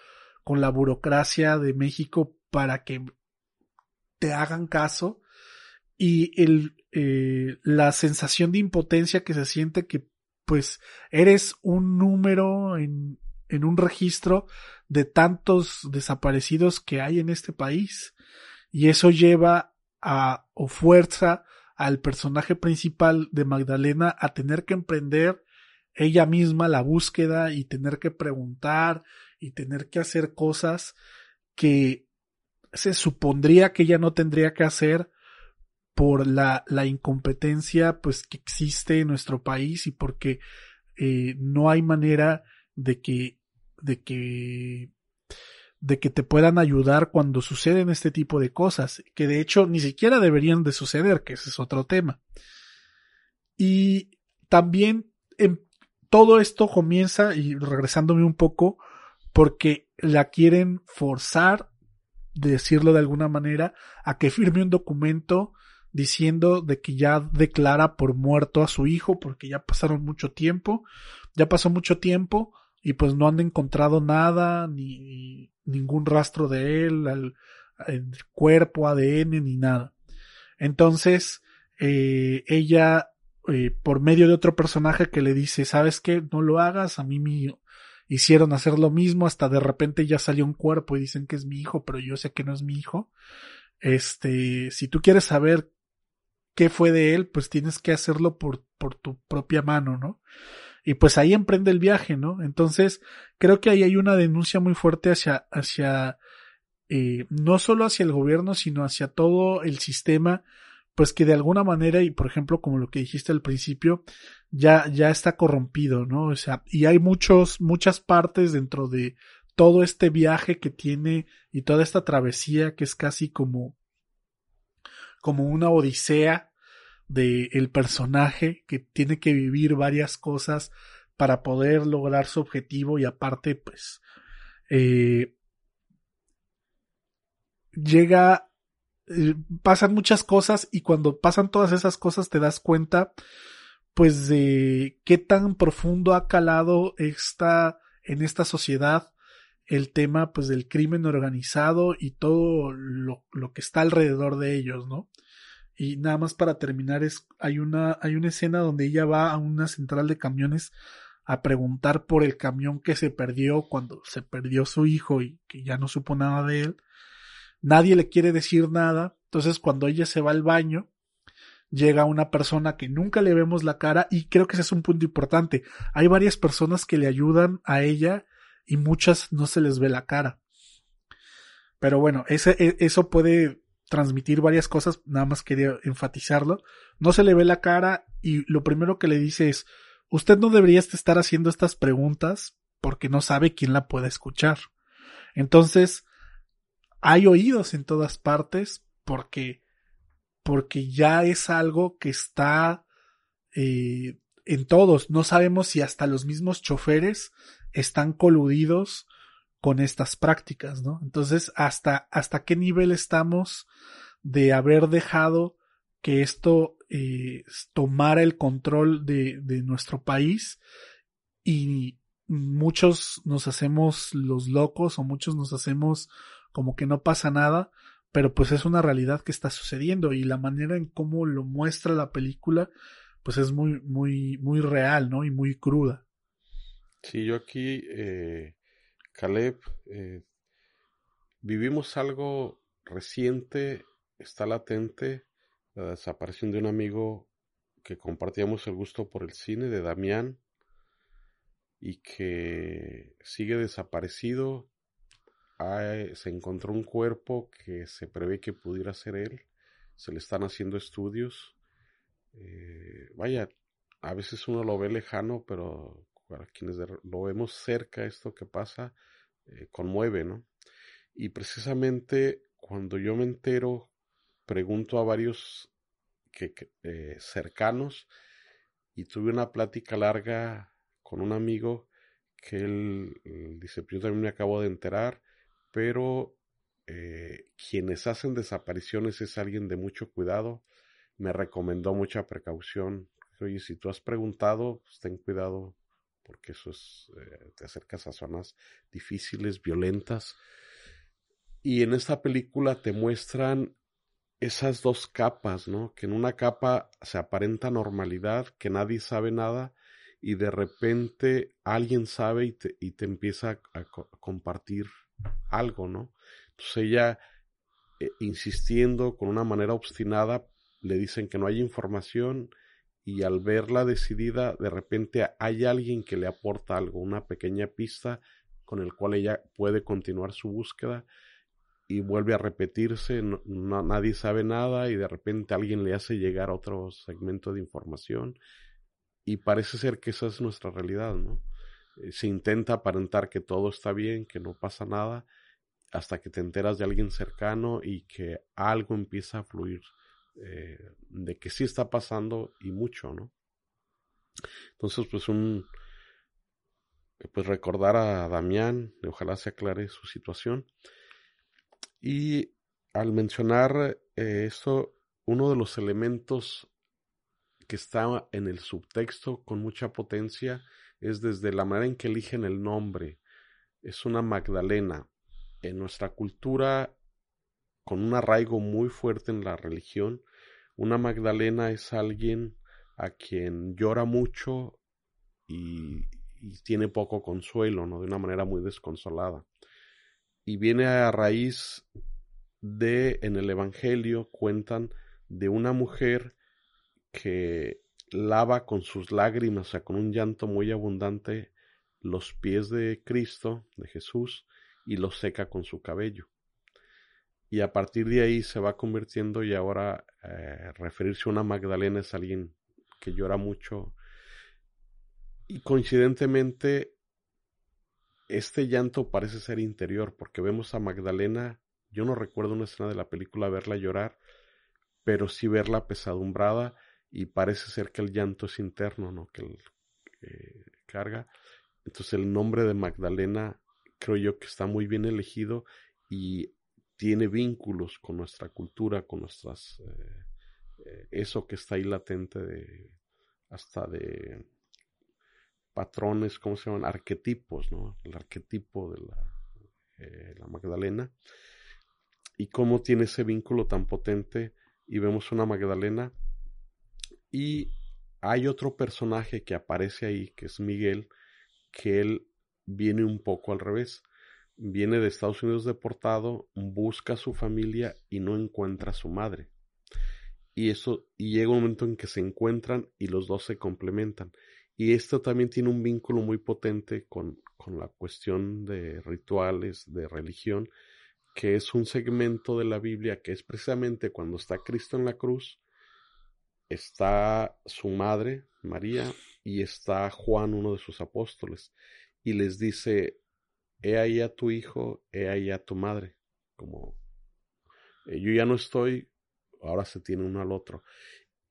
S2: con la burocracia de México para que te hagan caso y el, eh, la sensación de impotencia que se siente que pues eres un número en, en un registro de tantos desaparecidos que hay en este país. Y eso lleva a, o fuerza al personaje principal de Magdalena a tener que emprender ella misma la búsqueda y tener que preguntar y tener que hacer cosas que se supondría que ella no tendría que hacer por la, la incompetencia pues que existe en nuestro país y porque eh, no hay manera de que, de que, de que te puedan ayudar cuando suceden este tipo de cosas, que de hecho ni siquiera deberían de suceder, que ese es otro tema. Y también en, todo esto comienza, y regresándome un poco, porque la quieren forzar, decirlo de alguna manera, a que firme un documento diciendo de que ya declara por muerto a su hijo porque ya pasaron mucho tiempo, ya pasó mucho tiempo y pues no han encontrado nada, ni, ningún rastro de él, el, cuerpo, ADN, ni nada. Entonces, eh, ella, eh, por medio de otro personaje que le dice, ¿sabes qué? No lo hagas, a mí me hicieron hacer lo mismo, hasta de repente ya salió un cuerpo y dicen que es mi hijo, pero yo sé que no es mi hijo. Este, si tú quieres saber qué fue de él, pues tienes que hacerlo por, por tu propia mano, ¿no? Y pues ahí emprende el viaje, ¿no? Entonces, creo que ahí hay una denuncia muy fuerte hacia, hacia, eh, no solo hacia el gobierno, sino hacia todo el sistema, pues que de alguna manera, y por ejemplo, como lo que dijiste al principio, ya, ya está corrompido, ¿no? O sea, y hay muchos, muchas partes dentro de todo este viaje que tiene y toda esta travesía que es casi como, como una odisea de el personaje que tiene que vivir varias cosas para poder lograr su objetivo y aparte pues eh, llega eh, pasan muchas cosas y cuando pasan todas esas cosas te das cuenta pues de qué tan profundo ha calado esta en esta sociedad el tema pues del crimen organizado y todo lo, lo que está alrededor de ellos, ¿no? Y nada más para terminar es hay una hay una escena donde ella va a una central de camiones a preguntar por el camión que se perdió cuando se perdió su hijo y que ya no supo nada de él. Nadie le quiere decir nada. Entonces cuando ella se va al baño, llega una persona que nunca le vemos la cara y creo que ese es un punto importante. Hay varias personas que le ayudan a ella y muchas no se les ve la cara. Pero bueno, ese, e, eso puede transmitir varias cosas, nada más quería enfatizarlo. No se le ve la cara y lo primero que le dice es, usted no debería estar haciendo estas preguntas porque no sabe quién la puede escuchar. Entonces, hay oídos en todas partes porque, porque ya es algo que está eh, en todos. No sabemos si hasta los mismos choferes están coludidos con estas prácticas, ¿no? Entonces, hasta, hasta qué nivel estamos de haber dejado que esto eh, tomara el control de, de nuestro país y muchos nos hacemos los locos o muchos nos hacemos como que no pasa nada, pero pues es una realidad que está sucediendo y la manera en cómo lo muestra la película pues es muy muy muy real, ¿no? Y muy cruda.
S3: Sí, yo aquí eh, Caleb eh, vivimos algo reciente, está latente, la desaparición de un amigo que compartíamos el gusto por el cine de Damián y que sigue desaparecido. se encontró un cuerpo que se prevé que pudiera ser él. Se le están haciendo estudios. Eh, vaya, a veces uno lo ve lejano, pero para quienes lo vemos cerca, esto que pasa, eh, conmueve, ¿no? Y precisamente cuando yo me entero, pregunto a varios que, eh, cercanos y tuve una plática larga con un amigo que él, dice, yo también me acabo de enterar, pero eh, quienes hacen desapariciones es alguien de mucho cuidado, me recomendó mucha precaución. Oye, si tú has preguntado, pues ten cuidado porque eso es, eh, te acercas a zonas difíciles, violentas. Y en esta película te muestran esas dos capas, ¿no? Que en una capa se aparenta normalidad, que nadie sabe nada, y de repente alguien sabe y te, y te empieza a, compartir algo, ¿no? Entonces ella, eh, insistiendo con una manera obstinada, le dicen que no hay información y al verla decidida, de repente hay alguien que le aporta algo, una pequeña pista con el cual ella puede continuar su búsqueda y vuelve a repetirse, nadie sabe nada y de repente alguien le hace llegar otro segmento de información y parece ser que esa es nuestra realidad, ¿no? Eh, se intenta aparentar que todo está bien, que no pasa nada, hasta que te enteras de alguien cercano y que algo empieza a fluir eh, de que sí está pasando y mucho, ¿no? Entonces, pues un, pues recordar a Damián, ojalá se aclare su situación. Y al mencionar eh, esto, uno de los elementos que está en el subtexto con mucha potencia es desde la manera en que eligen el nombre. Es una Magdalena. En nuestra cultura con un arraigo muy fuerte en la religión. Una Magdalena es alguien a quien llora mucho y, tiene poco consuelo, ¿no? De una manera muy desconsolada. Y viene a raíz de, en el Evangelio, cuentan de una mujer que lava con sus lágrimas, o sea, con un llanto muy abundante, los pies de Cristo, de Jesús, y los seca con su cabello y a partir de ahí se va convirtiendo y ahora eh, referirse a una Magdalena es alguien que llora mucho y coincidentemente este llanto parece ser interior porque vemos a Magdalena, yo no recuerdo una escena de la película verla llorar, pero sí verla pesadumbrada y parece ser que el llanto es interno, ¿no? Que, el, carga. Entonces el nombre de Magdalena creo yo que está muy bien elegido y tiene vínculos con nuestra cultura, con nuestras, eh, eh, eso que está ahí latente de, hasta de patrones, ¿cómo se llaman? Arquetipos, ¿no? El arquetipo de la, eh, la Magdalena. Y cómo tiene ese vínculo tan potente. Y vemos una Magdalena. Y hay otro personaje que aparece ahí, que es Miguel, que él viene un poco al revés viene de Estados Unidos deportado, busca a su familia y no encuentra a su madre. Y eso, y llega un momento en que se encuentran y los dos se complementan. Y esto también tiene un vínculo muy potente con, con la cuestión de rituales, de religión, que es un segmento de la Biblia que es precisamente cuando está Cristo en la cruz, está su madre, María, y está Juan, uno de sus apóstoles, y les dice, he ahí a tu hijo, he ahí a tu madre. Como eh, yo ya no estoy, ahora se tiene uno al otro.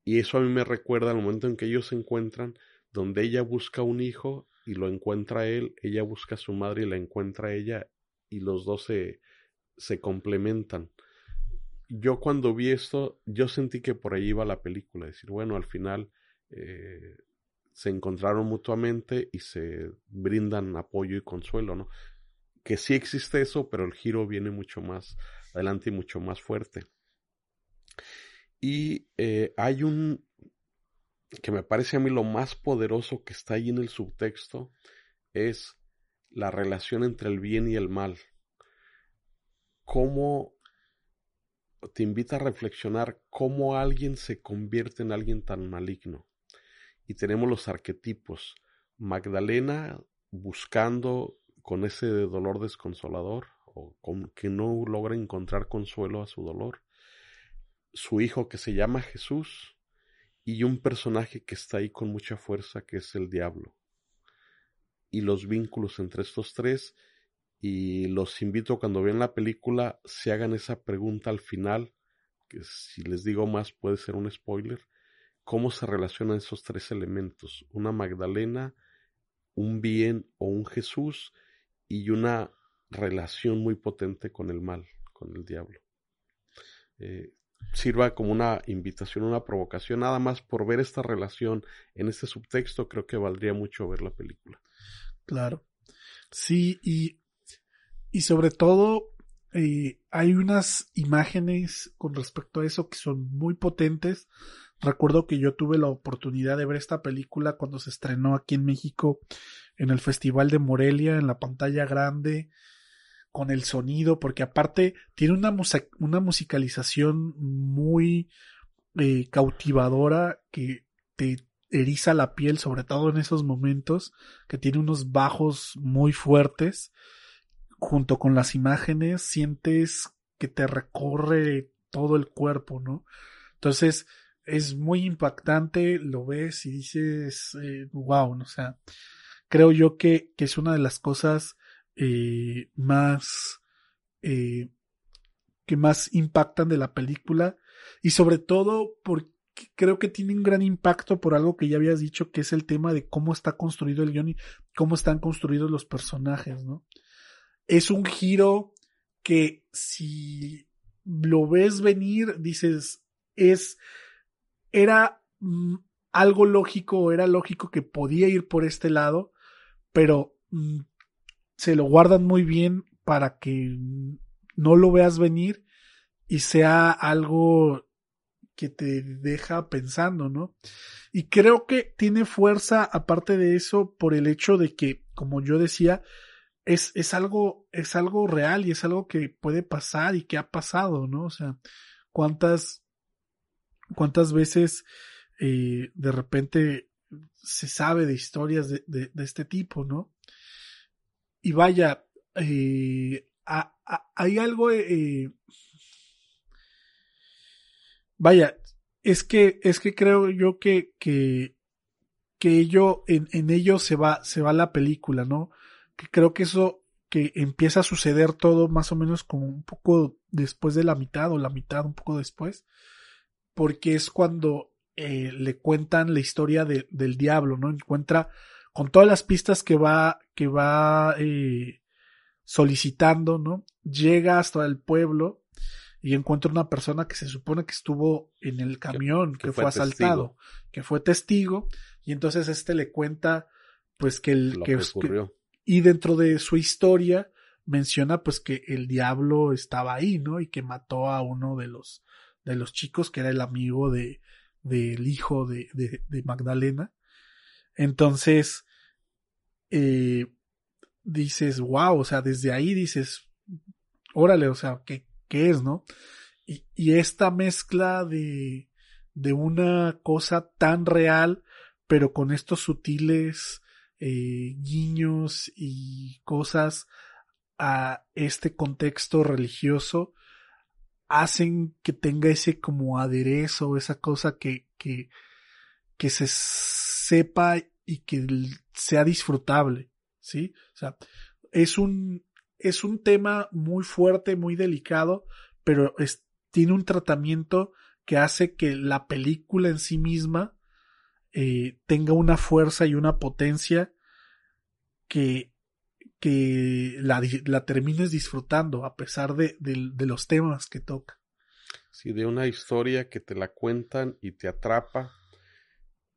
S3: Y eso a mí me recuerda al momento en que ellos se encuentran, donde ella busca un hijo y lo encuentra él, ella busca a su madre y la encuentra ella, y los dos se, se complementan. Yo cuando vi esto, yo sentí que por ahí iba la película, decir, bueno, al final eh, se encontraron mutuamente y se brindan apoyo y consuelo, ¿no? Que sí existe eso, pero el giro viene mucho más adelante y mucho más fuerte. Y eh, hay un que me parece a mí lo más poderoso que está ahí en el subtexto, es la relación entre el bien y el mal. Cómo te invita a reflexionar cómo alguien se convierte en alguien tan maligno. Y tenemos los arquetipos. Magdalena buscando con ese dolor desconsolador o con que no logra encontrar consuelo a su dolor. Su hijo que se llama Jesús y un personaje que está ahí con mucha fuerza que es el diablo. Y los vínculos entre estos tres y los invito cuando vean la película se hagan esa pregunta al final, que si les digo más puede ser un spoiler, cómo se relacionan esos tres elementos, una Magdalena, un bien o un Jesús y una relación muy potente con el mal, con el diablo. Eh, sirva como una invitación, una provocación, nada más por ver esta relación en este subtexto, creo que valdría mucho ver la película.
S2: Claro. Sí, y, y sobre todo eh, hay unas imágenes con respecto a eso que son muy potentes. Recuerdo que yo tuve la oportunidad de ver esta película cuando se estrenó aquí en México en el Festival de Morelia, en la pantalla grande con el sonido, porque aparte tiene una, una musicalización muy eh, cautivadora que te eriza la piel, sobre todo en esos momentos, que tiene unos bajos muy fuertes, junto con las imágenes, sientes que te recorre todo el cuerpo, ¿no? Entonces, es muy impactante, lo ves y dices, wow, eh, o sea, creo yo que, que es una de las cosas eh, más eh, que más impactan de la película y sobre todo porque creo que tiene un gran impacto por algo que ya habías dicho que es el tema de cómo está construido el guion y cómo están construidos los personajes, ¿no? Es un giro que si lo ves venir dices es era mm, algo lógico, era lógico que podía ir por este lado, pero mm, se lo guardan muy bien para que no lo veas venir y sea algo que te deja pensando, ¿no? Y creo que tiene fuerza, aparte de eso, por el hecho de que, como yo decía, es, es algo, es algo real y es algo que puede pasar y que ha pasado, ¿no? O sea, cuántas, cuántas veces eh, de repente se sabe de historias de, este tipo, ¿no? Y vaya, eh, hay algo... Eh, vaya, es que, es que creo yo que, que, ello, en, en ello se va, se va la película, ¿no? Que creo que eso, que empieza a suceder todo más o menos como un poco después de la mitad o la mitad un poco después, porque es cuando eh, le cuentan la historia de, del diablo, ¿no? Encuentra con todas las pistas que va, que va eh, solicitando, ¿no? Llega hasta el pueblo y encuentra una persona que se supone que estuvo en el camión, que, fue, asaltado, que fue testigo, y entonces este le cuenta, pues que el que, y dentro de su historia menciona pues que el diablo estaba ahí, ¿no? Y que mató a uno de los de los chicos que era el amigo de del hijo de, de, de Magdalena. Entonces, eh, dices, wow, o sea, desde ahí dices, órale, o sea, ¿qué, qué es, no? Y, y esta mezcla de, de una cosa tan real, pero con estos sutiles eh, guiños y cosas a este contexto religioso, hacen que tenga ese como aderezo, esa cosa que, que, que se sepa y que sea disfrutable, ¿sí? O sea, es un, es un tema muy fuerte, muy delicado, pero tiene un tratamiento que hace que la película en sí misma eh, tenga una fuerza y una potencia que, que la, la termines disfrutando a pesar de, de, los temas que toca.
S3: Sí, de una historia que te la cuentan y te atrapa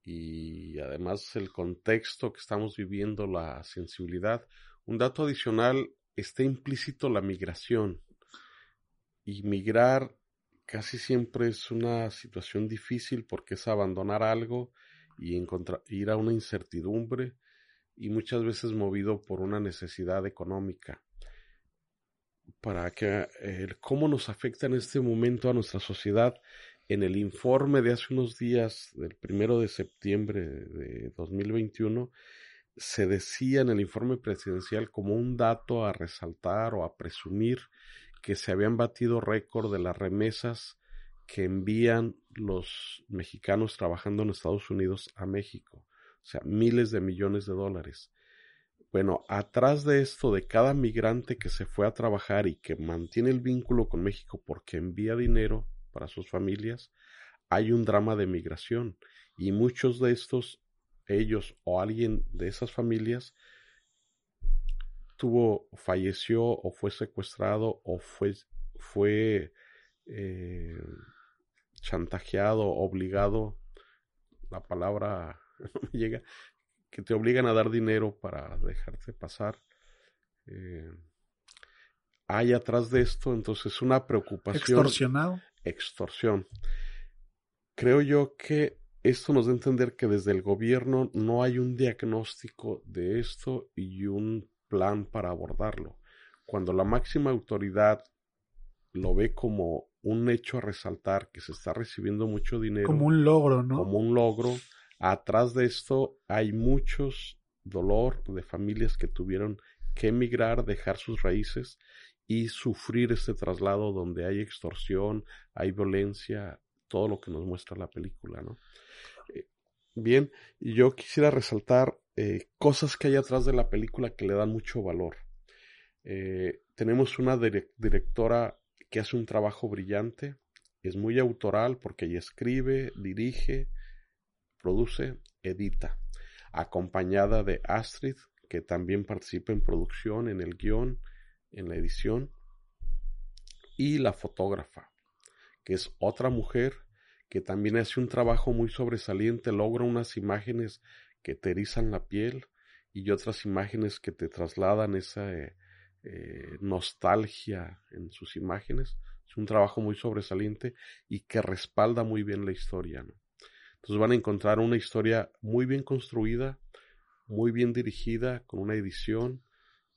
S3: y además el contexto que estamos viviendo, la sensibilidad. Un dato adicional, está implícito la migración. Y migrar casi siempre es una situación difícil porque es abandonar algo y ir a una incertidumbre y muchas veces movido por una necesidad económica. Para que cómo nos afecta en este momento a nuestra sociedad, en el informe de hace unos días, del primero de septiembre de 2021, se decía en el informe presidencial como un dato a resaltar o a presumir que se habían batido récord de las remesas que envían los mexicanos trabajando en Estados Unidos a México. O sea, miles de millones de dólares. Bueno, atrás de esto, de cada migrante que se fue a trabajar y que mantiene el vínculo con México porque envía dinero para sus familias, hay un drama de migración. Y muchos de estos, ellos o alguien de esas familias, tuvo, falleció o fue secuestrado o fue, fue eh, chantajeado, obligado, la palabra no me llega, que te obligan a dar dinero para dejarte pasar. Eh, hay atrás de esto entonces una preocupación.
S2: Extorsionado.
S3: Extorsión. Creo yo que esto nos da a entender que desde el gobierno no hay un diagnóstico de esto y un plan para abordarlo. Cuando la máxima autoridad lo ve como un hecho a resaltar, que se está recibiendo mucho dinero.
S2: Como un logro, ¿no?
S3: Como un logro. Atrás de esto hay muchos dolor de familias que tuvieron que emigrar, dejar sus raíces y sufrir este traslado donde hay extorsión, hay violencia, todo lo que nos muestra la película, ¿no? Eh, bien, yo quisiera resaltar eh, cosas que hay atrás de la película que le dan mucho valor. Eh, tenemos una directora que hace un trabajo brillante, es muy autoral porque ella escribe, dirige, produce, edita, acompañada de Astrid, que también participa en producción, en el guion, en la edición, y la fotógrafa, que es otra mujer que también hace un trabajo muy sobresaliente, logra unas imágenes que te erizan la piel y otras imágenes que te trasladan esa eh, eh, nostalgia en sus imágenes. Es un trabajo muy sobresaliente y que respalda muy bien la historia. Entonces van a encontrar una historia muy bien construida, muy bien dirigida, con una edición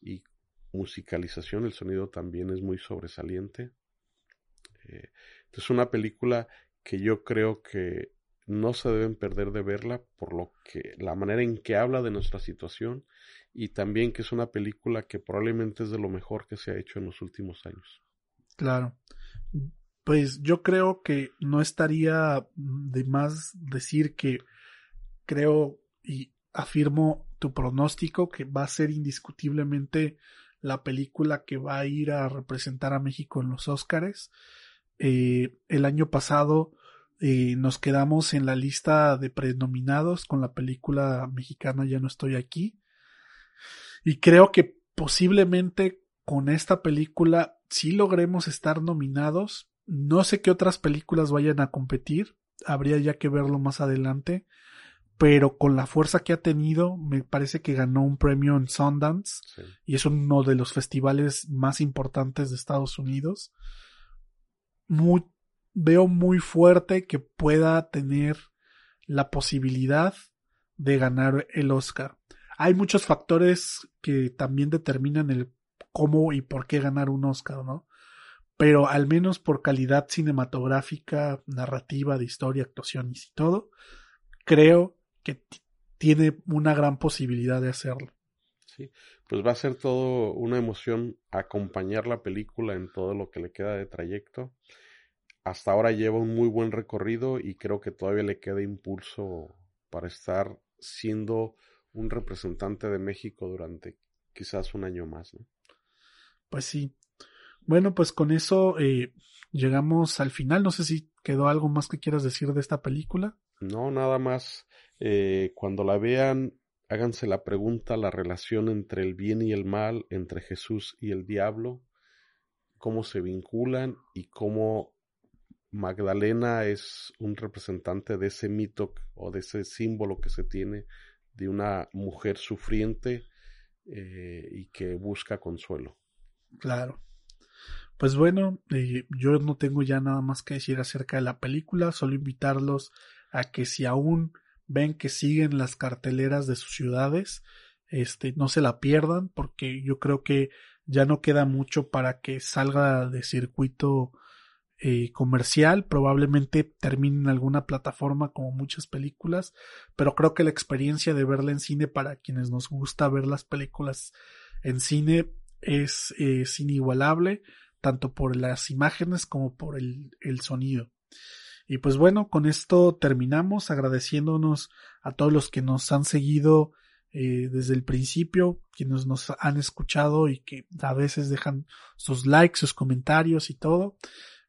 S3: y musicalización. El sonido también es muy sobresaliente. Eh, es una película que yo creo que no se deben perder de verla por lo que la manera en que habla de nuestra situación y también que es una película que probablemente es de lo mejor que se ha hecho en los últimos años.
S2: Claro. Pues yo creo que no estaría de más decir que creo y afirmo tu pronóstico que va a ser indiscutiblemente la película que va a ir a representar a México en los Óscares. Eh, el año pasado eh, nos quedamos en la lista de prenominados con la película mexicana Ya no estoy aquí. Y creo que posiblemente con esta película sí logremos estar nominados. No sé qué otras películas vayan a competir. Habría ya que verlo más adelante. Pero con la fuerza que ha tenido, me parece que ganó un premio en Sundance. Y es uno de los festivales más importantes de Estados Unidos. Muy, veo muy fuerte que pueda tener la posibilidad de ganar el Oscar. Hay muchos factores que también determinan el cómo y por qué ganar un Oscar, ¿no? Pero al menos por calidad cinematográfica, narrativa, de historia, actuaciones y todo, creo que tiene una gran posibilidad de hacerlo.
S3: Sí, pues va a ser todo una emoción acompañar la película en todo lo que le queda de trayecto. Hasta ahora lleva un muy buen recorrido y creo que todavía le queda impulso para estar siendo un representante de México durante quizás un año más. ¿no?
S2: Pues sí. Bueno, pues con eso eh, llegamos al final. No sé si quedó algo más que quieras decir de esta película.
S3: No, nada más. Eh, cuando la vean, háganse la pregunta, la relación entre el bien y el mal, entre Jesús y el diablo, cómo se vinculan y cómo Magdalena es un representante de ese mito o de ese símbolo que se tiene de una mujer sufriente eh, y que busca consuelo.
S2: Claro. Pues bueno, eh, yo no tengo ya nada más que decir acerca de la película, solo invitarlos a que si aún ven que siguen las carteleras de sus ciudades, este, no se la pierdan, porque yo creo que ya no queda mucho para que salga de circuito eh, comercial, probablemente termine en alguna plataforma como muchas películas, pero creo que la experiencia de verla en cine para quienes nos gusta ver las películas en cine es, es inigualable, tanto por las imágenes como por el, el sonido. Y pues bueno, con esto terminamos agradeciéndonos a todos los que nos han seguido eh, desde el principio, quienes nos han escuchado y que a veces dejan sus likes, sus comentarios y todo.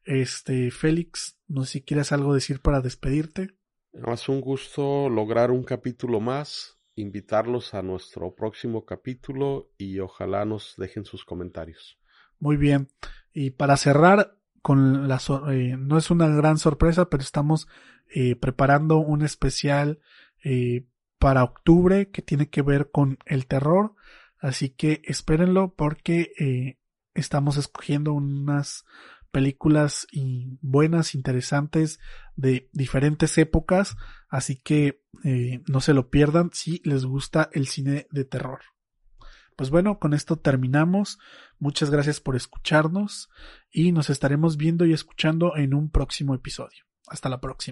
S2: Este, Félix, no sé si quieres algo decir para despedirte.
S3: Es un gusto lograr un capítulo más, invitarlos a nuestro próximo capítulo y ojalá nos dejen sus comentarios.
S2: Muy bien. Y para cerrar, con la eh, no es una gran sorpresa, pero estamos eh, preparando un especial eh, para octubre que tiene que ver con el terror. Así que espérenlo porque estamos escogiendo unas películas buenas, interesantes de diferentes épocas. Así que no se lo pierdan si les gusta el cine de terror. Pues bueno, con esto terminamos. Muchas gracias por escucharnos y nos estaremos viendo y escuchando en un próximo episodio. Hasta la próxima.